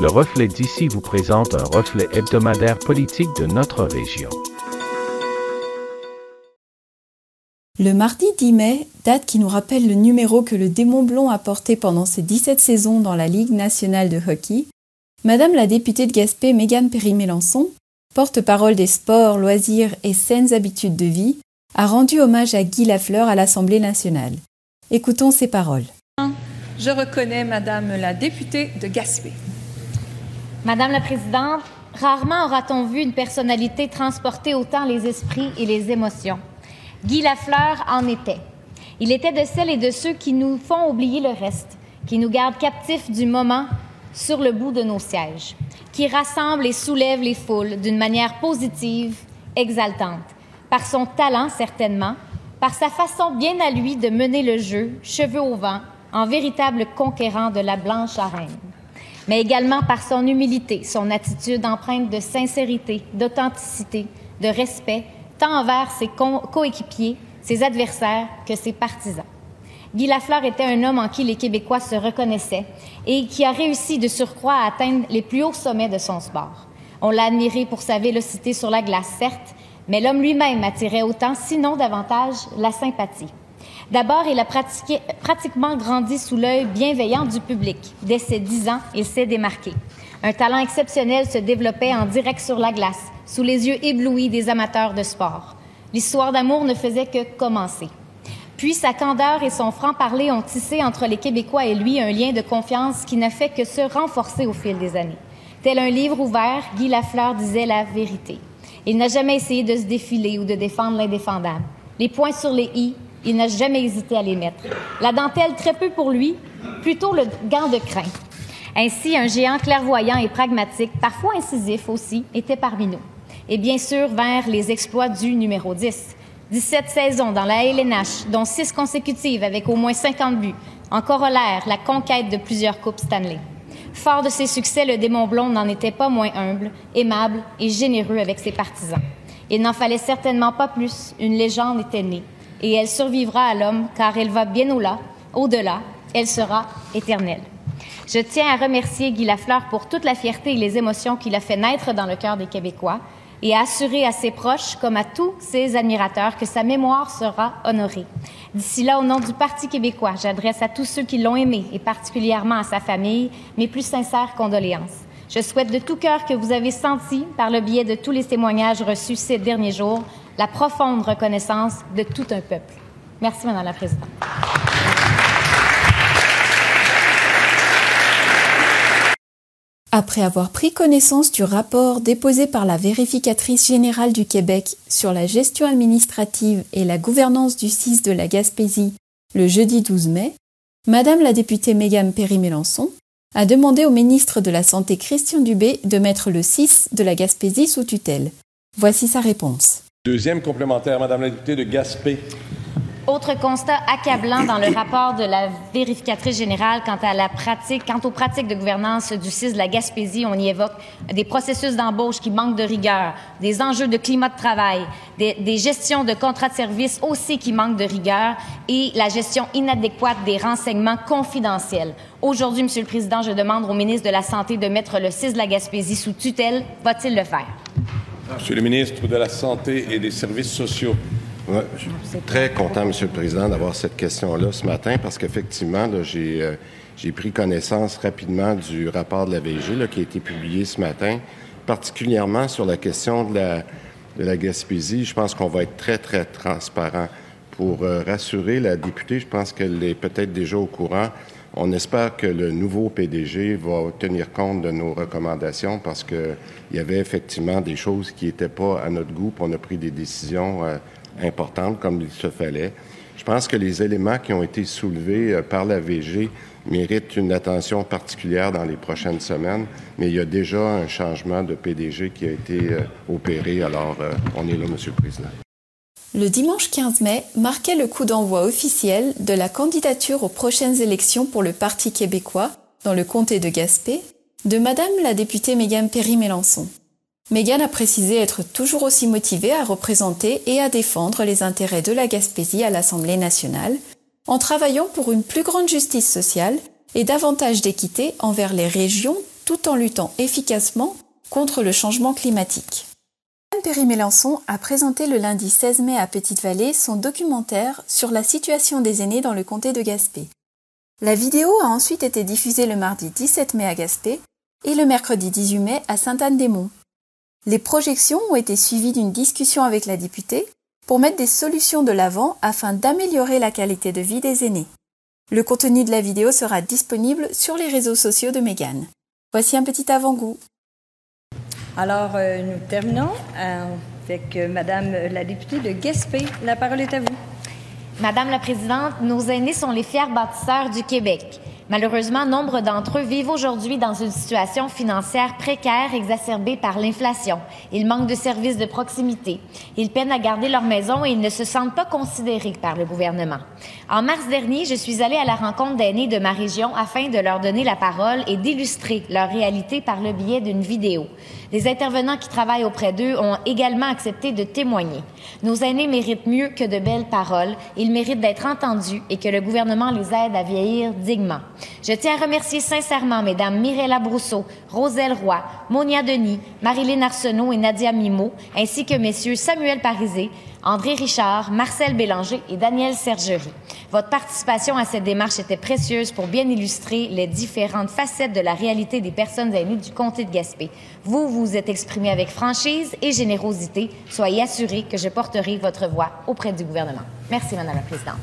Le reflet d'ici vous présente un reflet hebdomadaire politique de notre région. Le mardi 10 mai, date qui nous rappelle le numéro que le démon blond a porté pendant ses 17 saisons dans la Ligue nationale de hockey, Madame la députée de Gaspé Mégane Perry-Mélençon, porte-parole des sports, loisirs et saines habitudes de vie, a rendu hommage à Guy Lafleur à l'Assemblée nationale. Écoutons ses paroles. Je reconnais Madame la députée de Gaspé. Madame la Présidente, rarement aura-t-on vu une personnalité transporter autant les esprits et les émotions. Guy Lafleur en était. Il était de celles et de ceux qui nous font oublier le reste, qui nous gardent captifs du moment sur le bout de nos sièges, qui rassemble et soulève les foules d'une manière positive, exaltante, par son talent certainement, par sa façon bien à lui de mener le jeu, cheveux au vent, en véritable conquérant de la blanche arène, mais également par son humilité, son attitude empreinte de sincérité, d'authenticité, de respect, tant envers ses coéquipiers, ses adversaires que ses partisans. Guy Lafleur était un homme en qui les Québécois se reconnaissaient et qui a réussi de surcroît à atteindre les plus hauts sommets de son sport. On l'a admiré pour sa vélocité sur la glace, certes, mais l'homme lui-même attirait autant, sinon davantage, la sympathie. D'abord, il a pratiquement grandi sous l'œil bienveillant du public. Dès ses dix ans, il s'est démarqué. Un talent exceptionnel se développait en direct sur la glace, sous les yeux éblouis des amateurs de sport. L'histoire d'amour ne faisait que commencer. Puis sa candeur et son franc-parler ont tissé entre les Québécois et lui un lien de confiance qui n'a fait que se renforcer au fil des années. Tel un livre ouvert, Guy Lafleur disait la vérité. Il n'a jamais essayé de se défiler ou de défendre l'indéfendable. Les points sur les i, il n'a jamais hésité à les mettre. La dentelle, très peu pour lui, plutôt le gant de crin. Ainsi, un géant clairvoyant et pragmatique, parfois incisif aussi, était parmi nous et bien sûr vers les exploits du numéro 10. 17 saisons dans la LNH, dont 6 consécutives avec au moins 50 buts. En corollaire, la conquête de plusieurs Coupes Stanley. Fort de ses succès, le démon blond n'en était pas moins humble, aimable et généreux avec ses partisans. Il n'en fallait certainement pas plus, une légende était née, et elle survivra à l'homme car elle va bien au-delà, au-delà, elle sera éternelle. Je tiens à remercier Guy Lafleur pour toute la fierté et les émotions qu'il a fait naître dans le cœur des Québécois, et assurer à ses proches comme à tous ses admirateurs que sa mémoire sera honorée. D'ici là, au nom du Parti québécois, j'adresse à tous ceux qui l'ont aimé et particulièrement à sa famille mes plus sincères condoléances. Je souhaite de tout cœur que vous avez senti, par le biais de tous les témoignages reçus ces derniers jours, la profonde reconnaissance de tout un peuple. Merci, Madame la Présidente. Après avoir pris connaissance du rapport déposé par la vérificatrice générale du Québec sur la gestion administrative et la gouvernance du CIS de la Gaspésie le jeudi 12 mai, Madame la députée Mégane Perry-Mélençon a demandé au ministre de la Santé Christian Dubé de mettre le CIS de la Gaspésie sous tutelle. Voici sa réponse. Deuxième complémentaire, Madame la députée de Gaspé. Autre constat accablant dans le rapport de la vérificatrice générale quant aux pratiques de gouvernance du CIS de la Gaspésie, on y évoque des processus d'embauche qui manquent de rigueur, des enjeux de climat de travail, des, des gestions de contrats de service aussi qui manquent de rigueur et la gestion inadéquate des renseignements confidentiels. Aujourd'hui, Monsieur le Président, je demande au ministre de la Santé de mettre le CIS de la Gaspésie sous tutelle. Va-t-il le faire? Monsieur le ministre de la Santé et des Services sociaux. Je suis très content, Monsieur le Président, d'avoir cette question-là ce matin parce qu'effectivement, j'ai euh, j'ai pris connaissance rapidement du rapport de la VG qui a été publié ce matin, particulièrement sur la question de la, de la Gaspésie. Je pense qu'on va être très, très transparent pour euh, rassurer la députée. Je pense qu'elle est peut-être déjà au courant. On espère que le nouveau PDG va tenir compte de nos recommandations parce qu'il y avait effectivement des choses qui n'étaient pas à notre goût. On a pris des décisions euh, importante comme il se fallait. Je pense que les éléments qui ont été soulevés euh, par la VG méritent une attention particulière dans les prochaines semaines, mais il y a déjà un changement de PDG qui a été opéré, alors on est là, Monsieur le Président. Le dimanche 15 mai marquait le coup d'envoi officiel de la candidature aux prochaines élections pour le Parti québécois dans le comté de Gaspé de Madame la députée Mégane Perry-Mélençon. Megan a précisé être toujours aussi motivée à représenter et à défendre les intérêts de la Gaspésie à l'Assemblée nationale, en travaillant pour une plus grande justice sociale et davantage d'équité envers les régions tout en luttant efficacement contre le changement climatique. Perry Mélenchon a présenté le lundi 16 mai à Petite-Vallée son documentaire sur la situation des aînés dans le comté de Gaspé. La vidéo a ensuite été diffusée le mardi 17 mai à Gaspé et le mercredi 18 mai à Sainte-Anne-des-Monts. Les projections ont été suivies d'une discussion avec la députée pour mettre des solutions de l'avant afin d'améliorer la qualité de vie des aînés. Le contenu de la vidéo sera disponible sur les réseaux sociaux de Mégane. Voici un petit avant-goût. Alors, euh, nous terminons euh, avec euh, Madame la députée de Gaspé. La parole est à vous. Madame la Présidente, nos aînés sont les fiers bâtisseurs du Québec. Malheureusement, nombre d'entre eux vivent aujourd'hui dans une situation financière précaire exacerbée par l'inflation. Ils manquent de services de proximité. Ils peinent à garder leur maison et ils ne se sentent pas considérés par le gouvernement. En mars dernier, je suis allée à la rencontre d'aînés de ma région afin de leur donner la parole et d'illustrer leur réalité par le biais d'une vidéo. Les intervenants qui travaillent auprès d'eux ont également accepté de témoigner. Nos aînés méritent mieux que de belles paroles. Ils méritent d'être entendus et que le gouvernement les aide à vieillir dignement. Je tiens à remercier sincèrement Mesdames Mirella Brousseau, Roselle Roy, Monia Denis, Marilyn Arsenault et Nadia Mimo, ainsi que Messieurs Samuel Parisé, André Richard, Marcel Bélanger et Daniel Sergerie. Votre participation à cette démarche était précieuse pour bien illustrer les différentes facettes de la réalité des personnes aînées du comté de Gaspé. Vous vous êtes exprimé avec franchise et générosité. Soyez assurés que je porterai votre voix auprès du gouvernement. Merci, Madame la Présidente.